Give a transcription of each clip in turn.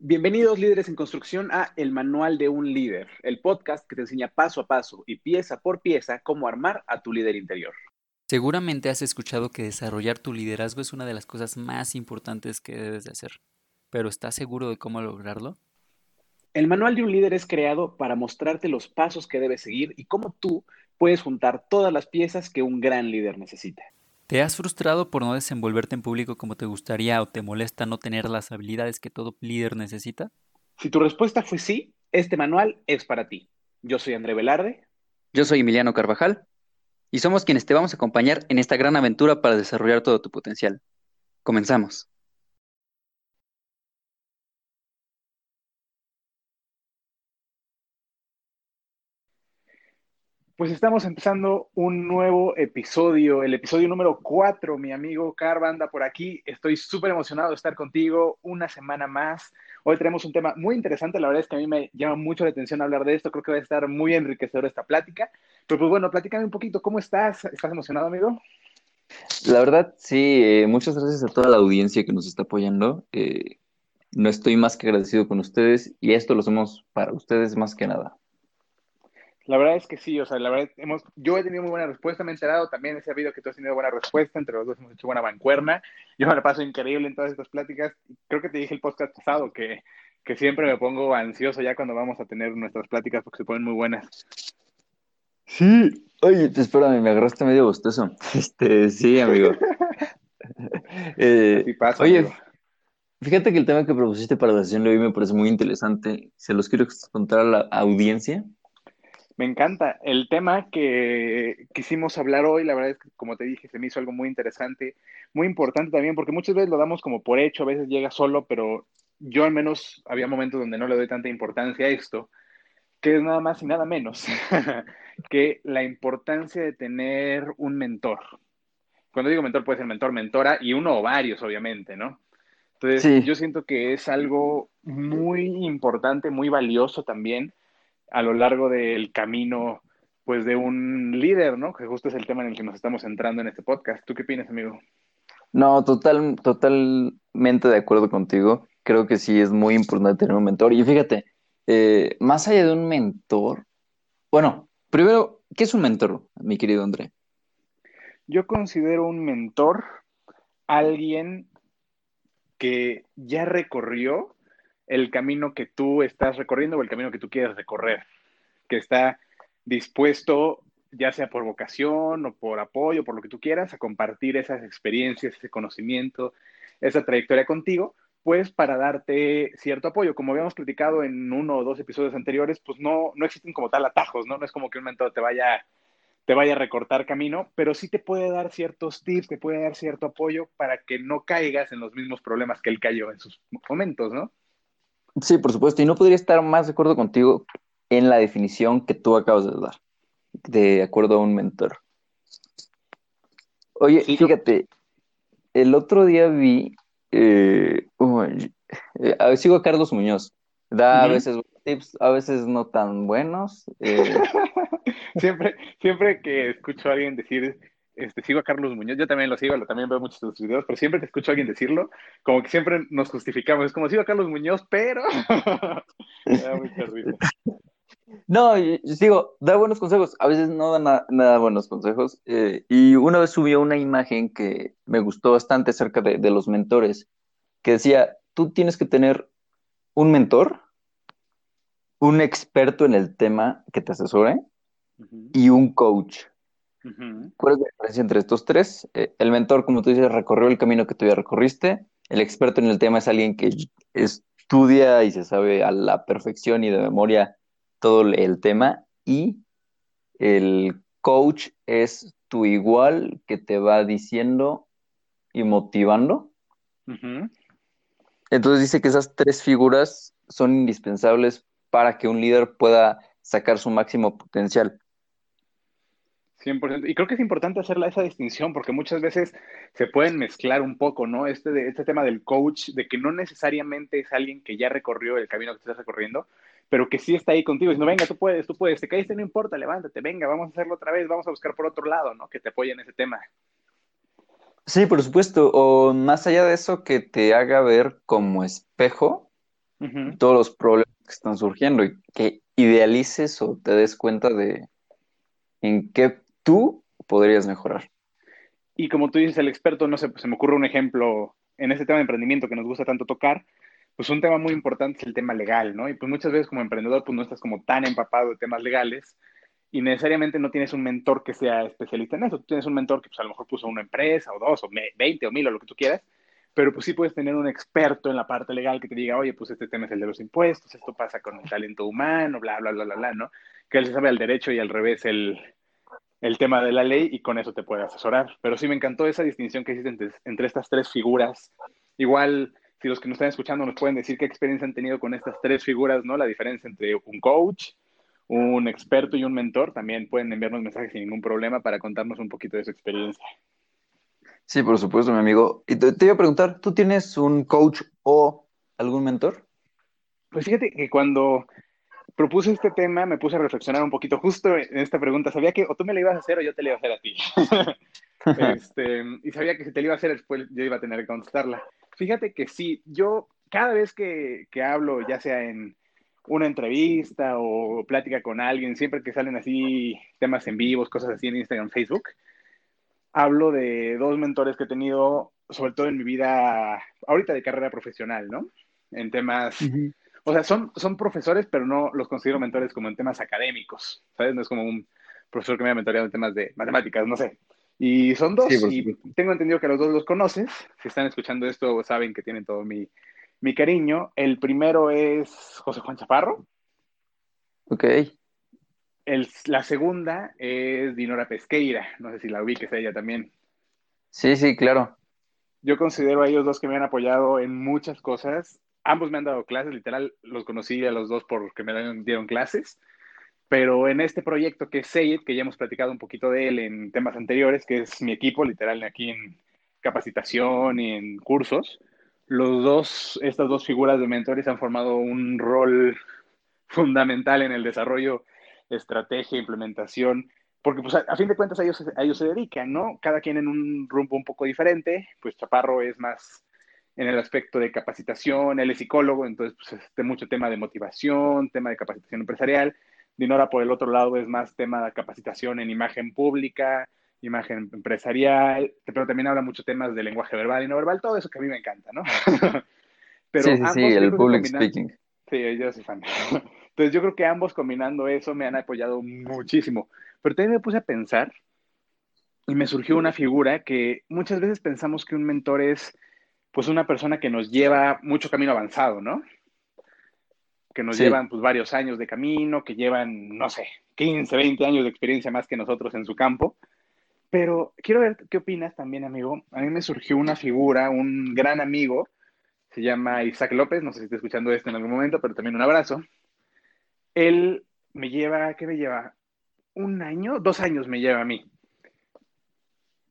Bienvenidos líderes en construcción a El Manual de un Líder, el podcast que te enseña paso a paso y pieza por pieza cómo armar a tu líder interior. Seguramente has escuchado que desarrollar tu liderazgo es una de las cosas más importantes que debes de hacer, pero ¿estás seguro de cómo lograrlo? El Manual de un Líder es creado para mostrarte los pasos que debes seguir y cómo tú puedes juntar todas las piezas que un gran líder necesita. ¿Te has frustrado por no desenvolverte en público como te gustaría o te molesta no tener las habilidades que todo líder necesita? Si tu respuesta fue sí, este manual es para ti. Yo soy André Velarde. Yo soy Emiliano Carvajal y somos quienes te vamos a acompañar en esta gran aventura para desarrollar todo tu potencial. Comenzamos. Pues estamos empezando un nuevo episodio, el episodio número 4. Mi amigo Carva anda por aquí. Estoy súper emocionado de estar contigo una semana más. Hoy tenemos un tema muy interesante. La verdad es que a mí me llama mucho la atención hablar de esto. Creo que va a estar muy enriquecedor esta plática. Pero pues bueno, platícame un poquito. ¿Cómo estás? ¿Estás emocionado, amigo? La verdad, sí. Eh, muchas gracias a toda la audiencia que nos está apoyando. Eh, no estoy más que agradecido con ustedes y esto lo hacemos para ustedes más que nada. La verdad es que sí, o sea, la verdad, hemos, yo he tenido muy buena respuesta, me he enterado también, he sabido que tú has tenido buena respuesta, entre los dos hemos hecho buena bancuerna, yo me la paso increíble en todas estas pláticas, creo que te dije el podcast pasado que, que siempre me pongo ansioso ya cuando vamos a tener nuestras pláticas porque se ponen muy buenas. Sí, oye, espérame, me agarraste medio bostezo. Este, sí, amigo. eh, pasa, oye, amigo. fíjate que el tema que propusiste para la sesión de hoy me parece muy interesante. Se los quiero contar a la audiencia. Me encanta. El tema que quisimos hablar hoy, la verdad es que, como te dije, se me hizo algo muy interesante, muy importante también, porque muchas veces lo damos como por hecho, a veces llega solo, pero yo al menos había momentos donde no le doy tanta importancia a esto, que es nada más y nada menos que la importancia de tener un mentor. Cuando digo mentor, puede ser mentor, mentora, y uno o varios, obviamente, ¿no? Entonces, Sí. yo siento que es algo muy importante, muy valioso también a lo largo del camino, pues, de un líder, ¿no? Que justo es el tema en el que nos estamos centrando en este podcast. ¿Tú qué opinas, amigo? No, total, totalmente de acuerdo contigo. Creo que sí es muy importante tener un mentor. Y fíjate, eh, más allá de un mentor, bueno, primero, ¿qué es un mentor, mi querido André? Yo considero un mentor alguien que ya recorrió el camino que tú estás recorriendo o el camino que tú quieres recorrer, que está dispuesto, ya sea por vocación o por apoyo, por lo que tú quieras, a compartir esas experiencias, ese conocimiento, esa trayectoria contigo, pues para darte cierto apoyo. Como habíamos platicado en uno o dos episodios anteriores, pues no, no existen como tal atajos, ¿no? No es como que un mentor te vaya, te vaya a recortar camino, pero sí te puede dar ciertos tips, te puede dar cierto apoyo para que no caigas en los mismos problemas que él cayó en sus momentos, ¿no? Sí, por supuesto, y no podría estar más de acuerdo contigo en la definición que tú acabas de dar, de acuerdo a un mentor. Oye, Sí, fíjate, el otro día vi, eh, uy, eh, sigo a Carlos Muñoz, da a veces tips, a veces no tan buenos. eh, Siempre, siempre que escucho a alguien decir, este, sigo a Carlos Muñoz, yo también lo sigo, lo- también veo muchos de sus videos, pero siempre que escucho a alguien decirlo, como que siempre nos justificamos, es como sigo a Carlos Muñoz, pero... No, digo, da buenos consejos, a veces no da na- nada buenos consejos. eh, y una vez subió una imagen que me gustó bastante acerca de, de los mentores, que decía, tú tienes que tener un mentor, un experto en el tema que te asesore y un coach. ¿Cuál es la diferencia entre estos tres? Eh, el mentor, como tú dices, recorrió el camino que tú ya recorriste. El experto en el tema es alguien que estudia y se sabe a la perfección y de memoria todo el tema. Y el coach es tu igual que te va diciendo y motivando. Entonces dice que esas tres figuras son indispensables para que un líder pueda sacar su máximo potencial. 100%. Y creo que es importante hacer esa distinción porque muchas veces se pueden mezclar un poco, ¿no? Este, de, este tema del coach, de que no necesariamente es alguien que ya recorrió el camino que estás recorriendo, pero que sí está ahí contigo, diciendo, venga, tú puedes, tú puedes, te caíste, no importa, levántate, venga, vamos a hacerlo otra vez, vamos a buscar por otro lado, ¿no? Que te apoye en ese tema. Sí, por supuesto. O más allá de eso, que te haga ver como espejo todos los problemas que están surgiendo y que idealices o te des cuenta de en qué tú podrías mejorar. Y como tú dices, el experto, no sé, pues se me ocurre un ejemplo en ese tema de emprendimiento que nos gusta tanto tocar, pues un tema muy importante es el tema legal, ¿no? Y pues muchas veces como emprendedor, pues no estás como tan empapado de temas legales y necesariamente no tienes un mentor que sea especialista en eso. Tú tienes un mentor que pues a lo mejor puso una empresa o dos o 20 o mil o lo que tú quieras, pero pues sí puedes tener un experto en la parte legal que te diga, oye, pues este tema es el de los impuestos, esto pasa con el talento humano, bla, bla, bla, bla, bla, ¿no? Que él se sabe al derecho y al revés el, el tema de la ley y con eso te puede asesorar. Pero sí me encantó esa distinción que hiciste entre, entre estas tres figuras. Igual, si los que nos están escuchando nos pueden decir qué experiencia han tenido con estas tres figuras, ¿no? La diferencia entre un coach, un experto y un mentor, también pueden enviarnos mensajes sin ningún problema para contarnos un poquito de su experiencia. Sí, por supuesto, mi amigo. Y te, iba a preguntar, ¿tú tienes un coach o algún mentor? Pues fíjate que cuando propuse este tema me puse a reflexionar un poquito justo en esta pregunta. Sabía que o tú me la ibas a hacer o yo te la iba a hacer a ti. este, y sabía que si te la iba a hacer después yo iba a tener que contestarla. Fíjate que sí, yo cada vez que, que hablo, ya sea en una entrevista o plática con alguien, siempre que salen así temas en vivos, cosas así en Instagram, Facebook, hablo de dos mentores que he tenido, sobre todo en mi vida, ahorita de carrera profesional, ¿no? En temas, o sea, son, son profesores, pero no los considero mentores como en temas académicos, ¿sabes? No es como un profesor que me ha mentoreado en temas de matemáticas, no sé. Y son dos, y tengo entendido que los dos los conoces. Si están escuchando esto, saben que tienen todo mi, mi cariño. El primero es José Juan Chaparro. Ok. El, la segunda es Dinora Pesqueira. No sé si la ubiques a ella también. Sí, sí, claro. Yo considero a ellos dos que me han apoyado en muchas cosas. Ambos me han dado clases, literal, los conocí a los dos porque me dieron clases. Pero en este proyecto que es Sayed, que ya hemos platicado un poquito de él en temas anteriores, que es mi equipo, literal, aquí en capacitación y en cursos, los dos, estas dos figuras de mentores han formado un rol fundamental en el desarrollo, estrategia, implementación, porque pues a, fin de cuentas a ellos, a ellos se dedican, ¿no? Cada quien en un rumbo un poco diferente, pues Chaparro es más en el aspecto de capacitación, él es psicólogo, entonces pues este mucho tema de motivación, tema de capacitación empresarial, Dinora por el otro lado es más tema de capacitación en imagen pública, imagen empresarial, pero también habla mucho temas de lenguaje verbal y no verbal, todo eso que a mí me encanta, ¿no? pero sí, sí, sí, el public speaking. Sí, yo soy fan. Entonces yo creo que ambos combinando eso me han apoyado muchísimo. Pero también me puse a pensar y me surgió una figura que muchas veces pensamos que un mentor es pues una persona que nos lleva mucho camino avanzado, ¿no? Que nos llevan pues varios años de camino, que llevan, no sé, 15, 20 años de experiencia más que nosotros en su campo. Pero quiero ver qué opinas también, amigo. A mí me surgió una figura, un gran amigo, se llama Isaac López, no sé si está escuchando esto en algún momento, pero también un abrazo. Él me lleva, ¿qué me lleva? Un año, dos años me lleva a mí.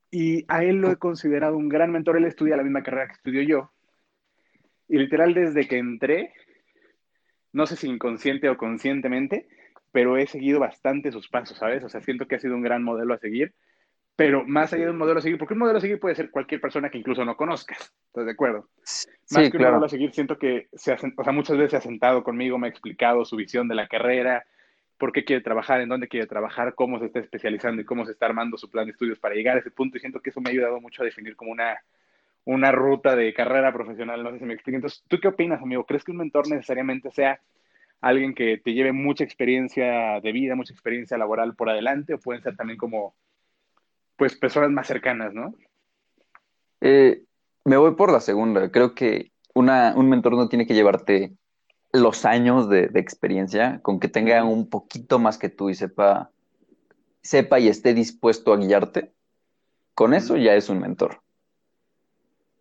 Y a él lo he considerado un gran mentor. Él estudia la misma carrera que estudio yo. Y literal, desde que entré, no sé si inconsciente o conscientemente, pero he seguido bastante sus pasos, ¿sabes? O sea, siento que ha sido un gran modelo a seguir pero más allá de un modelo a seguir, porque un modelo a seguir puede ser cualquier persona que incluso no conozcas, ¿estás de acuerdo? Más que un modelo a seguir, siento que se ha, o sea, muchas veces se ha sentado conmigo, me ha explicado su visión de la carrera, por qué quiere trabajar, en dónde quiere trabajar, cómo se está especializando y cómo se está armando su plan de estudios para llegar a ese punto, y siento que eso me ha ayudado mucho a definir como una, una ruta de carrera profesional, no sé si me explico. Entonces, ¿tú qué opinas, amigo? ¿Crees que un mentor necesariamente sea alguien que te lleve mucha experiencia de vida, mucha experiencia laboral por adelante, o pueden ser también como pues personas más cercanas, ¿no? Eh, me voy por la segunda. Creo que una, un mentor no tiene que llevarte los años de, experiencia, con que tenga un poquito más que tú y sepa, sepa y esté dispuesto a guiarte, con eso ya es un mentor.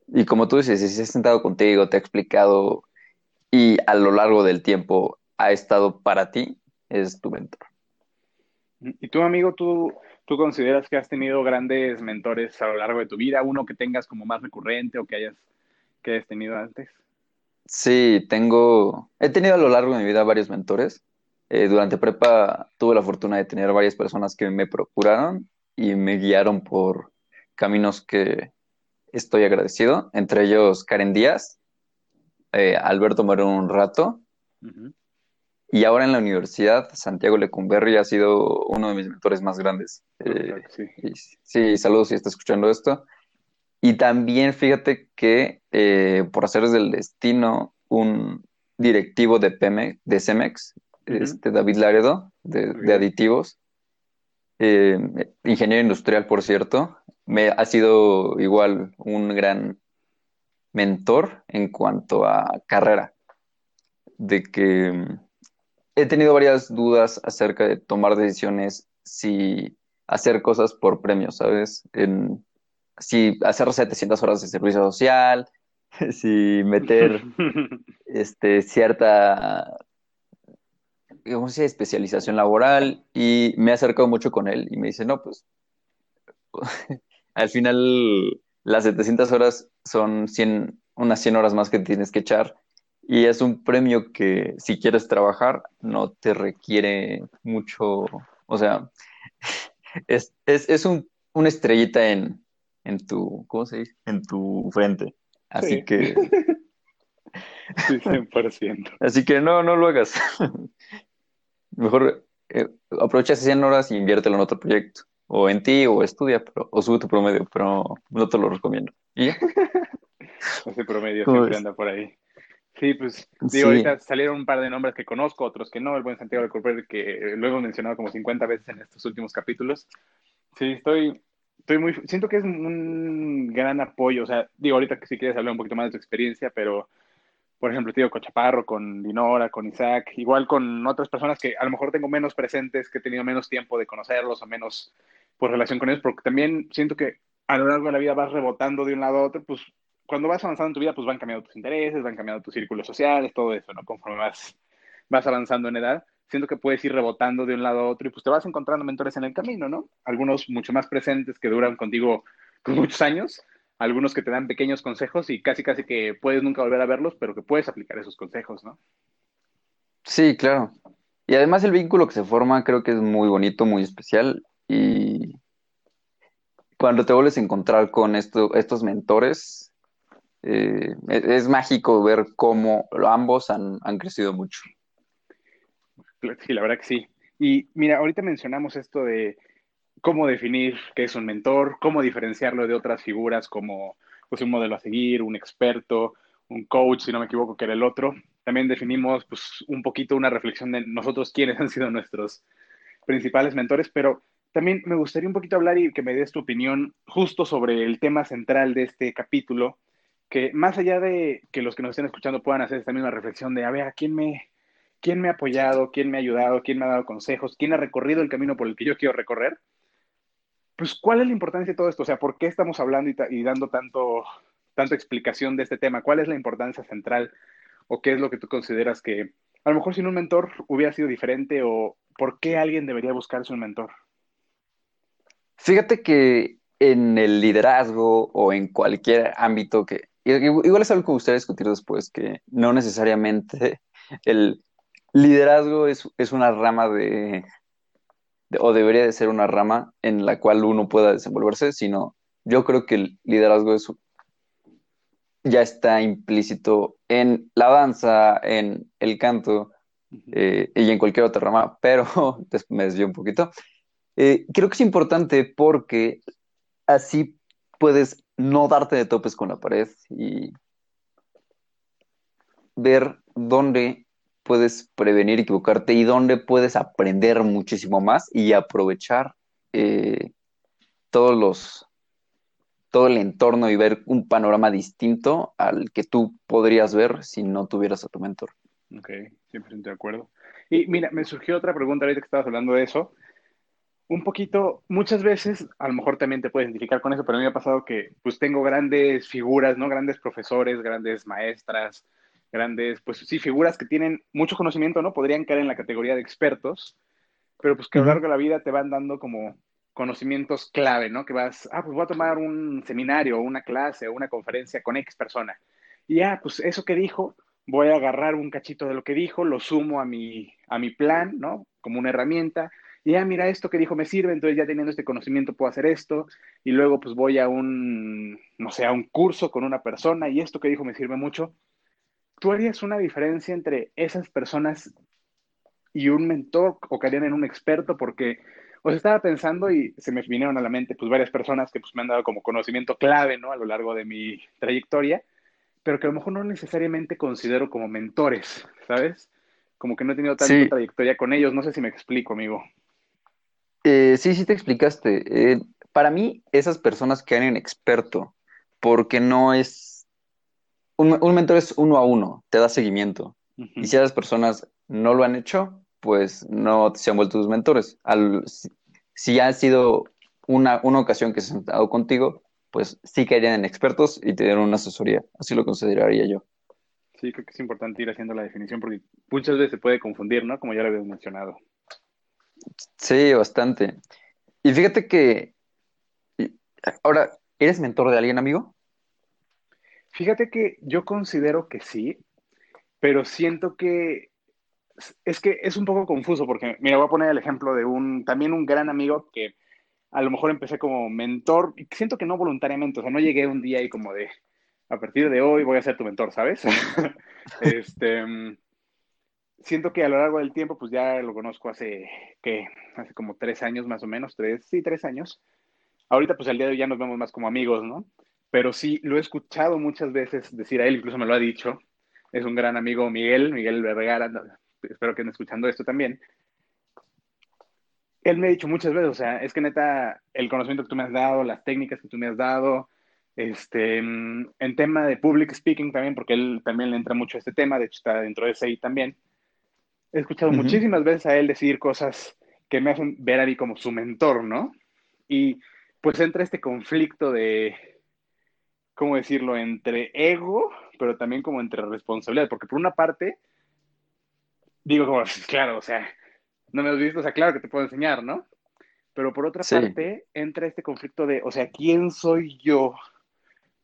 Y como tú dices, si se ha sentado contigo, te ha explicado y a lo largo del tiempo ha estado para ti, es tu mentor. Y tú, amigo, tú, ¿Tú consideras que has tenido grandes mentores a lo largo de tu vida? ¿Uno que tengas como más recurrente o que hayas, que hayas tenido antes? Sí, tengo, he tenido a lo largo de mi vida varios mentores. Eh, durante prepa tuve la fortuna de tener varias personas que me procuraron y me guiaron por caminos que estoy agradecido, entre ellos Karen Díaz, eh, Alberto Moreno un rato. Y ahora en la universidad, Santiago Lecumberri ha sido uno de mis mentores más grandes. Eh, sí. saludos si está escuchando esto. Y también fíjate que eh, por hacer del destino, un directivo de Pemex, de Cemex, este David Laredo, de, aditivos, eh, ingeniero industrial, por cierto, me ha sido igual un gran mentor en cuanto a carrera. De que he tenido varias dudas acerca de tomar decisiones si hacer cosas por premios, ¿sabes? En, si hacer 700 horas de servicio social, si meter este, cierta digamos, especialización laboral y me he acercado mucho con él y me dice, no, pues al final las 700 horas son 100, unas 100 horas más que tienes que echar y es un premio que si quieres trabajar no te requiere mucho, o sea, es, es, un, una estrellita en, en tu, ¿cómo se dice? En tu frente. Así que... Sí, 100%. Así que no, no lo hagas. Mejor eh, aprovecha esas 100 horas y inviértelo en otro proyecto. O en ti, o estudia, pero, o sube tu promedio, pero no te lo recomiendo. ¿Y Ese promedio siempre anda por ahí. Sí, pues digo, ahorita salieron un par de nombres que conozco, otros que no, el buen Santiago de Corper, que lo hemos mencionado como 50 veces en estos últimos capítulos. Sí, estoy, estoy muy, siento que es un gran apoyo, o sea, digo, ahorita que si quieres hablar un poquito más de tu experiencia, pero por ejemplo, tío, con Chaparro, con Dinora, con Isaac, igual con otras personas que a lo mejor tengo menos presentes, que he tenido menos tiempo de conocerlos o menos por relación con ellos, porque también siento que a lo largo de la vida vas rebotando de un lado a otro, pues cuando vas avanzando en tu vida, pues van cambiando tus intereses, van cambiando tus círculos sociales, todo eso, ¿no? Conforme vas, vas avanzando en edad, siento que puedes ir rebotando de un lado a otro y pues te vas encontrando mentores en el camino, ¿no? Algunos mucho más presentes que duran contigo muchos años, algunos que te dan pequeños consejos y casi casi que puedes nunca volver a verlos, pero que puedes aplicar esos consejos, ¿no? Sí, claro. Y además el vínculo que se forma creo que es muy bonito, muy especial y cuando te vuelves a encontrar con esto, estos mentores, eh, e-, es, mágico ver cómo ambos han, han crecido mucho. Sí, la verdad que sí. Y mira, ahorita mencionamos esto de cómo definir qué es un mentor, cómo diferenciarlo de otras figuras como pues, un modelo a seguir, un experto, un coach, si no me equivoco, que era el otro. También definimos pues, un poquito una reflexión de nosotros quiénes han sido nuestros principales mentores, pero también me gustaría un poquito hablar y que me des tu opinión justo sobre el tema central de este capítulo, que más allá de que los que nos estén escuchando puedan hacer esta misma reflexión de, a ver, ¿a quién me, quién me ha apoyado, quién me ha ayudado, quién me ha dado consejos, quién ha recorrido el camino por el que yo quiero recorrer? pues, ¿cuál es la importancia de todo esto? O sea, ¿por qué estamos hablando y, dando tanto, tanta explicación de este tema? ¿Cuál es la importancia central? ¿O qué es lo que tú consideras que a lo mejor sin un mentor hubiera sido diferente? ¿O por qué alguien debería buscarse un mentor? Fíjate que en el liderazgo o en cualquier ámbito que, igual es algo que me gustaría discutir después, que no necesariamente el liderazgo es, es una rama de, o debería de ser una rama en la cual uno pueda desenvolverse, sino yo creo que el liderazgo es, ya está implícito en la danza, en el canto eh, y en cualquier otra rama, pero me desvío un poquito. Eh, creo que es importante porque así puedes no darte de topes con la pared y ver dónde puedes prevenir equivocarte y dónde puedes aprender muchísimo más y aprovechar eh, todos los todo el entorno y ver un panorama distinto al que tú podrías ver si no tuvieras a tu mentor. Ok, 100% de acuerdo. Y mira, me surgió otra pregunta ahorita que estabas hablando de eso. Un poquito, muchas veces, a lo mejor también te puedes identificar con eso, pero a mí me ha pasado que pues tengo grandes figuras, ¿no? Grandes profesores, grandes maestras, grandes, pues sí, figuras que tienen mucho conocimiento, ¿no? Podrían caer en la categoría de expertos, pero pues que a lo largo de la vida te van dando como conocimientos clave, ¿no? Que vas, ah, pues voy a tomar un seminario, una clase o una conferencia con X persona. Y ya, pues eso que dijo, voy a agarrar un cachito de lo que dijo, lo sumo a mi, a mi plan, ¿no? Como una herramienta. Y ya, mira, esto que dijo me sirve, entonces ya teniendo este conocimiento puedo hacer esto. Y luego pues voy a un, no sé, a un curso con una persona y esto que dijo me sirve mucho ¿tú harías una diferencia entre esas personas y un mentor o caerían en un experto? Porque os estaba pensando y se me vinieron a la mente pues varias personas que pues me han dado como conocimiento clave, ¿no? A lo largo de mi trayectoria, pero que a lo mejor no necesariamente considero como mentores, ¿sabes? Como que no he tenido tanta Sí, trayectoria con ellos, no sé si me explico, amigo. eh, sí, sí te explicaste. Eh, para mí, esas personas caen en experto, porque no es, un, un mentor es uno a uno, te da seguimiento. Y si esas personas no lo han hecho, pues no se han vuelto tus mentores. Al, si, si ha sido una, una ocasión que se han sentado contigo, pues sí caerían en expertos y te dieron una asesoría. Así lo consideraría yo. Sí, creo que es importante ir haciendo la definición porque muchas veces se puede confundir, ¿no? Como ya lo habías mencionado. Sí, bastante. Y fíjate que ahora, ¿eres mentor de alguien, amigo? Fíjate que yo considero que sí, pero siento que es que es un poco confuso porque, mira, voy a poner el ejemplo de un, también un gran amigo que a lo mejor empecé como mentor y siento que no voluntariamente, o sea, no llegué un día y como de, a partir de hoy voy a ser tu mentor, ¿sabes? Este, mm, siento que a lo largo del tiempo, pues ya lo conozco hace, ¿qué? Hace como tres años más o menos, tres, sí, tres años. Ahorita, pues al día de hoy ya nos vemos más como amigos, ¿no? Pero sí, lo he escuchado muchas veces decir a él, incluso me lo ha dicho, es un gran amigo Miguel, Miguel Vergara, espero que estén escuchando esto también. Él me ha dicho muchas veces, o sea, es que neta, el conocimiento que tú me has dado, las técnicas que tú me has dado, este, en tema de public speaking también, porque él también le entra mucho a este tema, de hecho está dentro de ese ahí también. He escuchado Ujú. muchísimas veces a él decir cosas que me hacen ver a mí como su mentor, ¿no? Y pues entra este conflicto de, ¿cómo decirlo?, entre ego, pero también como entre responsabilidad, porque por una parte, digo como, claro, o sea, no me has visto, o sea, claro que te puedo enseñar, ¿no? Pero por otra Sí, parte, entra este conflicto de, o sea, ¿quién soy yo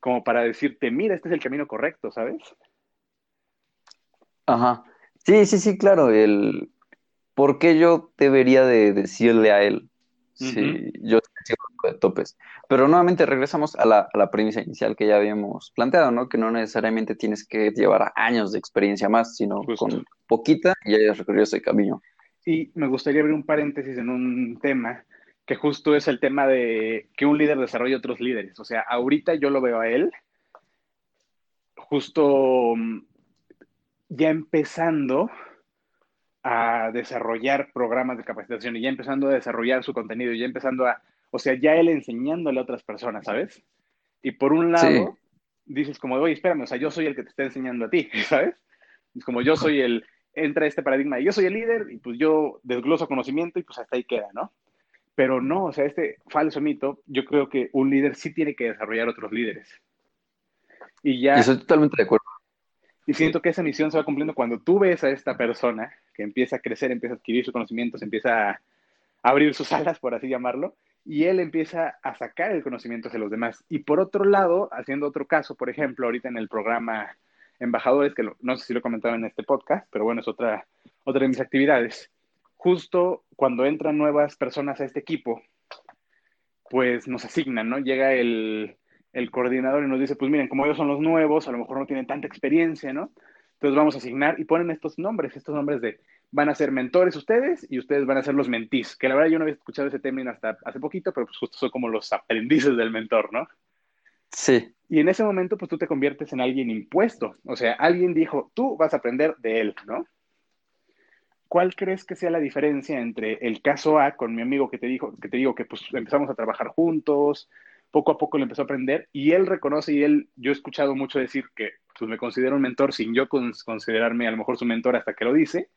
como para decirte, mira, este es el camino correcto, ¿sabes? ajá. Sí, sí, sí, claro. El por qué yo debería de decirle a él Ujú, si yo seguro de topes. Pero nuevamente regresamos a la, a la premisa inicial que ya habíamos planteado, ¿no? Que no necesariamente tienes que llevar años de experiencia más, sino justo. con poquita y ya hayas recorrido ese camino. Y me gustaría abrir un paréntesis en un tema que justo es el tema de que un líder desarrolle otros líderes. O sea, ahorita yo lo veo a él justo mm, ya empezando a desarrollar programas de capacitación y ya empezando a desarrollar su contenido, y ya empezando a, o sea, ya él enseñándole a otras personas, ¿sabes? Y por un Sí, lado, dices como, oye, espérame, o sea, yo soy el que te está enseñando a ti, ¿sabes? Es como yo soy el, entra este paradigma, yo soy el líder y pues yo desgloso conocimiento y pues hasta ahí queda, ¿no? Pero no, o sea, este falso mito, yo creo que un líder sí tiene que desarrollar otros líderes. Y y ya estoy totalmente de acuerdo. y siento que esa misión se va cumpliendo cuando tú ves a esta persona que empieza a crecer, empieza a adquirir sus conocimientos, empieza a abrir sus alas, por así llamarlo, y él empieza a sacar el conocimiento hacia los demás. Y por otro lado, haciendo otro caso, por ejemplo, ahorita en el programa Embajadores, que no sé si lo he comentado en este podcast, pero bueno, es otra, otra de mis actividades. Justo cuando entran nuevas personas a este equipo, pues nos asignan, ¿no? Llega el, el coordinador y nos dice, pues miren, como ellos son los nuevos, a lo mejor no tienen tanta experiencia, ¿no? Entonces vamos a asignar y ponen estos nombres, estos nombres de van a ser mentores ustedes y ustedes van a ser los mentís, que la verdad yo no había escuchado ese término hasta hace poquito, pero pues justo son como los aprendices del mentor, ¿no? Sí, Y en ese momento pues tú te conviertes en alguien impuesto, o sea, alguien dijo, tú vas a aprender de él, ¿no? ¿Cuál crees que sea la diferencia entre el caso A con mi amigo que te dijo, que te digo que pues empezamos a trabajar juntos, poco a poco le empezó a aprender y él reconoce y él, yo he escuchado mucho decir que pues me considero un mentor sin yo considerarme a lo mejor su mentor hasta que lo dice,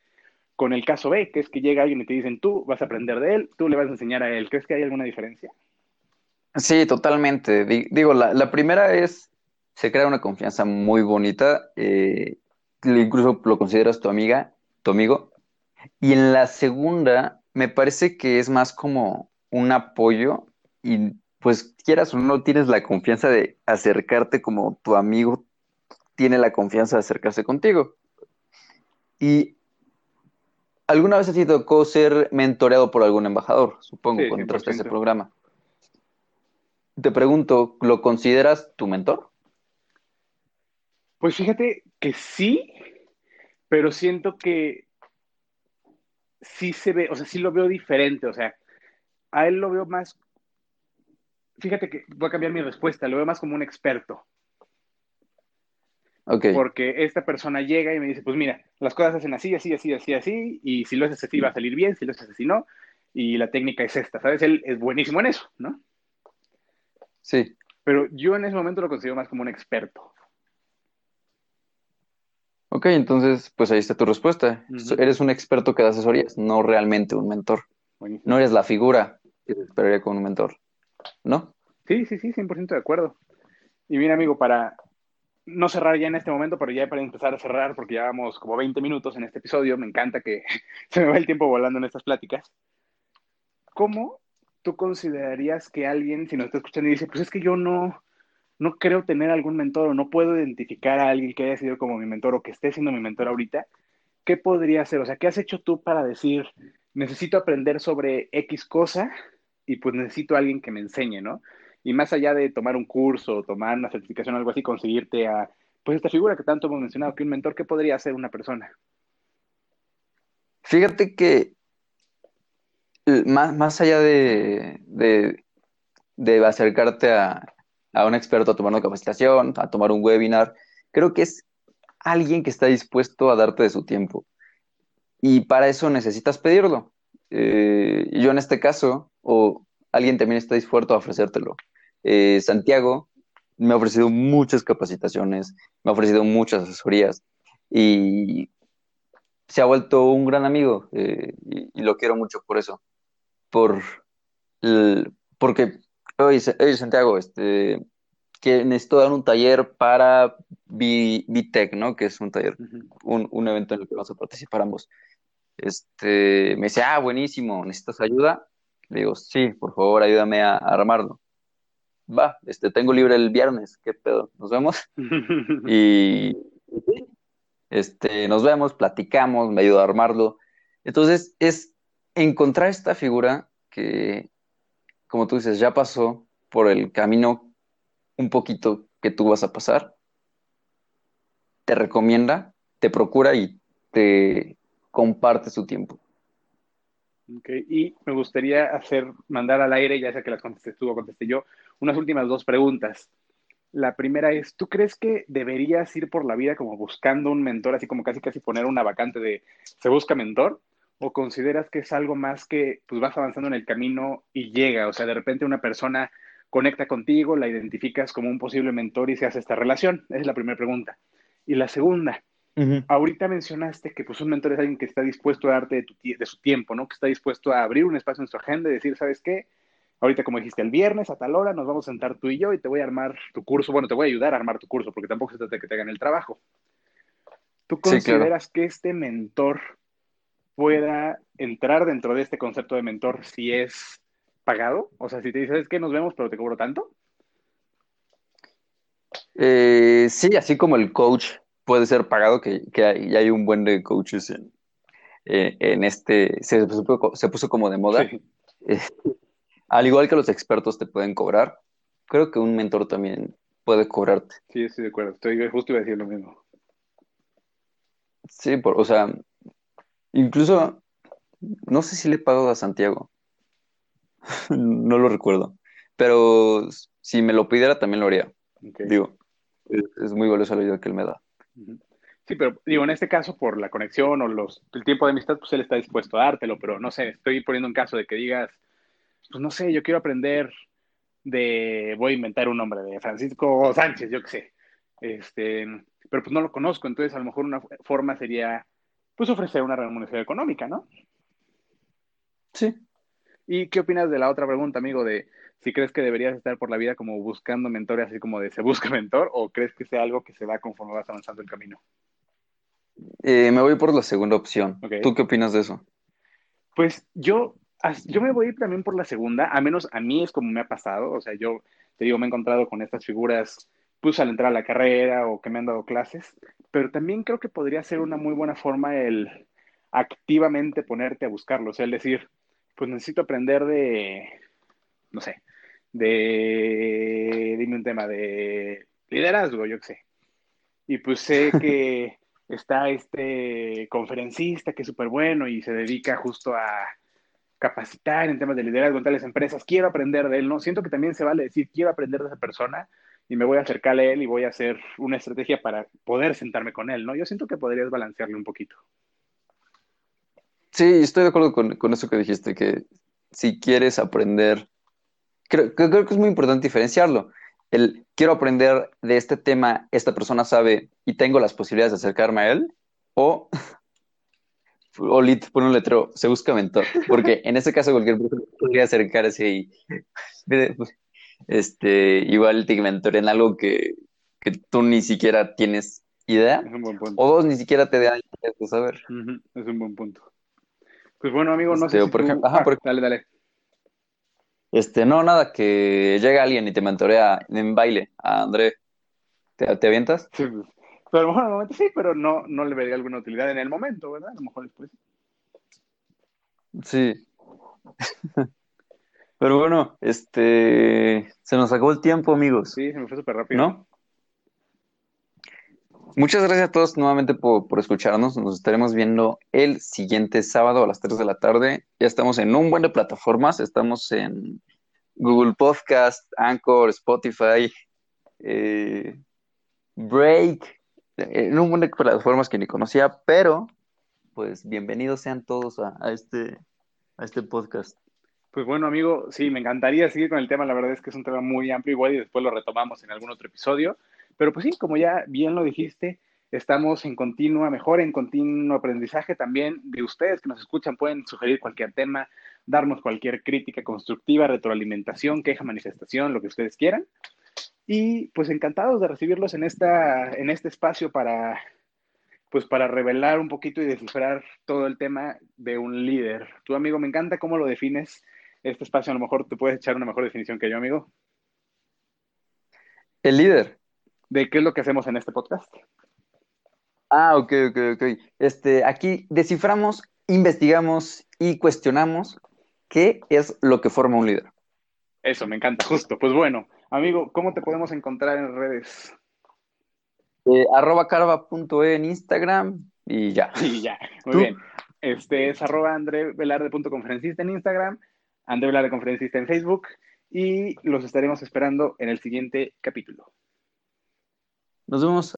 con el caso B, que es que llega alguien y te dicen tú vas a aprender de él, tú le vas a enseñar a él. ¿Crees que hay alguna diferencia? sí, totalmente. Di- Digo, la, la primera es, se crea una confianza muy bonita, eh, incluso lo consideras tu amiga, tu amigo. Y en la segunda, me parece que es más como un apoyo y pues quieras o no, tienes la confianza de acercarte como tu amigo tiene la confianza de acercarse contigo. Y alguna vez a ti tocó ser mentoreado por algún embajador, supongo, Sí, cuando entraste a ese 100%. programa. Te pregunto, ¿lo consideras tu mentor? Pues fíjate que sí, pero siento que sí se ve, o sea, sí lo veo diferente, o sea, a él lo veo más, fíjate que voy a cambiar mi respuesta, lo veo más como un experto. Porque esta persona llega y me dice, pues mira, las cosas se hacen así, así, así, así, así, y si lo haces así va a salir bien, si lo haces así no, y la técnica es esta, ¿sabes? Él es buenísimo en eso, ¿no? Sí. Pero yo en ese momento lo considero más como un experto. Ok, entonces, pues ahí está tu respuesta. Eres un experto que da asesorías, no realmente un mentor. Buenísimo. No eres la figura que se esperaría con un mentor, ¿no? Sí, sí, sí, 100% de acuerdo. Y mira, amigo, para no cerrar ya en este momento, pero ya para empezar a cerrar, porque ya vamos como 20 minutos en este episodio, me encanta que se me va el tiempo volando en estas pláticas. ¿Cómo tú considerarías que alguien, si nos está escuchando y dice, pues es que yo no, no creo tener algún mentor o no puedo identificar a alguien que haya sido como mi mentor o que esté siendo mi mentor ahorita, ¿qué podría hacer? O sea, ¿qué has hecho tú para decir, necesito aprender sobre X cosa y pues necesito a alguien que me enseñe, ¿no? Y más allá de tomar un curso, tomar una certificación o algo así, conseguirte a, pues esta figura que tanto hemos mencionado, que un mentor, ¿qué podría hacer una persona? Fíjate que eh, más, más allá de, de, acercarte a, a un experto a tomar una capacitación, a tomar un webinar, creo que es alguien que está dispuesto a darte de su tiempo. Y para eso necesitas pedirlo. Eh, yo en este caso, o alguien también está dispuesto a ofrecértelo. Eh, Santiago me ha ofrecido muchas capacitaciones, me ha ofrecido muchas asesorías y se ha vuelto un gran amigo eh, y, y lo quiero mucho por eso. Por el- porque, oye, Sa- oye, Santiago, este, que necesito dar un taller para BTEC, ¿no? Que es un taller, un, un evento en el que vamos a participar ambos. Este, me dice, ah, buenísimo, ¿necesitas ayuda? Le digo, sí, por favor, ayúdame a, a armarlo. Va, este, tengo libre el viernes, ¿qué pedo? ¿Nos vemos? Y este, nos vemos, platicamos, me ayuda a armarlo. Entonces, es encontrar esta figura que, como tú dices, ya pasó por el camino un poquito que tú vas a pasar, te recomienda, te procura y te comparte su tiempo. Ok, Y me gustaría hacer, mandar al aire, ya sea que las contestes tú o contesté yo, unas últimas dos preguntas. La primera es, ¿tú crees que deberías ir por la vida como buscando un mentor, así como casi casi poner una vacante de se busca mentor? ¿O consideras que es algo más que pues vas avanzando en el camino y llega? O sea, de repente una persona conecta contigo, la identificas como un posible mentor y se hace esta relación. Esa es la primera pregunta. Y la segunda, ahorita mencionaste que pues un mentor es alguien que está dispuesto a darte de, tu de su tiempo, ¿no? Que está dispuesto a abrir un espacio en su agenda y decir, ¿sabes qué? Ahorita, como dijiste, el viernes a tal hora nos vamos a sentar tú y yo y te voy a armar tu curso. Bueno, te voy a ayudar a armar tu curso porque tampoco se trata de que te hagan el trabajo. ¿Tú Sí, claro. consideras que este mentor pueda entrar dentro de este concepto de mentor si es pagado? O sea, si te dices, es que nos vemos, pero te cobro tanto. Eh, sí, así como el coach puede ser pagado, que, que hay, ya hay un buen de coaches en, eh, en este, se puso, se puso como de moda. Sí. Eh, al igual que los expertos te pueden cobrar, creo que un mentor también puede cobrarte. Sí, estoy de acuerdo. Estoy justo iba a decir lo mismo. Sí, por, o sea, incluso, no sé si le he pagado a Santiago, no lo recuerdo, pero si me lo pidiera también lo haría. Digo, es, es muy valiosa la ayuda que él me da. Sí, pero digo, en este caso, por la conexión o los, el tiempo de amistad, pues él está dispuesto a dártelo, pero no sé, estoy poniendo un caso de que digas, pues no sé, yo quiero aprender de, voy a inventar un nombre, de Francisco Sánchez, yo qué sé, este, pero pues no lo conozco, entonces a lo mejor una forma sería, pues ofrecer una remuneración económica, ¿no? Sí. ¿Y qué opinas de la otra pregunta, amigo, de si crees que deberías estar por la vida como buscando mentores, así como de se busca mentor, o crees que sea algo que se da conforme vas avanzando el camino? Eh, me voy por la segunda opción. ¿Tú qué opinas de eso? Pues yo, yo me voy también por la segunda, a menos a mí es como me ha pasado, o sea, yo te digo, me he encontrado con estas figuras, pues al entrar a la carrera o que me han dado clases, pero también creo que podría ser una muy buena forma el activamente ponerte a buscarlo, o sea, el decir, pues necesito aprender de, no sé, de, dime un tema de liderazgo, yo qué sé. Y pues sé que está este conferencista que es súper bueno y se dedica justo a capacitar en temas de liderazgo en tales empresas, quiero aprender de él, ¿no? Siento que también se vale decir, quiero aprender de esa persona y me voy a acercar a él y voy a hacer una estrategia para poder sentarme con él, ¿no? Yo siento que podrías balancearle un poquito. Sí, estoy de acuerdo con, eso que dijiste, que si quieres aprender, creo, creo que es muy importante diferenciarlo. El quiero aprender de este tema, esta persona sabe y tengo las posibilidades de acercarme a él, o o lit, pone un letrero, se busca mentor, porque en ese caso cualquier persona podría acercarse y pues, este, igual te mentoren algo que, que, tú ni siquiera tienes idea, es un buen punto. o dos ni siquiera te dan de saber. Uh -huh. Es un buen punto. Pues bueno, amigo, no este, sé si por tú... ejemplo, ajá, ah, por... dale, dale. Este, no, nada, que llega alguien y te mentorea en baile, a André, ¿te, te avientas? Sí, pues. Pero a lo mejor en el momento sí, pero no, no le vería alguna utilidad en el momento, ¿verdad? A lo mejor después. Sí. pero bueno, este, se nos acabó el tiempo, amigos. Sí, se me fue súper rápido. ¿No? Muchas gracias a todos nuevamente por, por, escucharnos. Nos estaremos viendo el siguiente sábado a las 3 de la tarde. Ya estamos en un buen de plataformas. Estamos en Google Podcast, Anchor, Spotify, eh, Break, en un buen de plataformas que ni conocía, pero pues bienvenidos sean todos a, a, este, a este podcast. Pues bueno, amigo, sí, me encantaría seguir con el tema. La verdad es que es un tema muy amplio igual y después lo retomamos en algún otro episodio. Pero pues sí, como ya bien lo dijiste, estamos en continua mejora, en continuo aprendizaje también de ustedes que nos escuchan. Pueden sugerir cualquier tema, darnos cualquier crítica constructiva, retroalimentación, queja, manifestación, lo que ustedes quieran. Y pues encantados de recibirlos en, esta, en este espacio para, pues para revelar un poquito y descifrar todo el tema de un líder. Tu amigo, me encanta cómo lo defines este espacio. A lo mejor te puedes echar una mejor definición que yo, amigo. El líder. ¿De qué es lo que hacemos en este podcast? Ah, ok, ok, ok. Este, aquí desciframos, investigamos y cuestionamos qué es lo que forma un líder. Eso, me encanta, justo. Pues bueno, amigo, ¿cómo te podemos encontrar en redes? Eh, arroba carva.e en Instagram y ya. Y ya, muy ¿Tú? bien. Este es arroba andrevelarde.conferencista en Instagram, André Velarde Conferencista en Facebook y los estaremos esperando en el siguiente capítulo. Nos vemos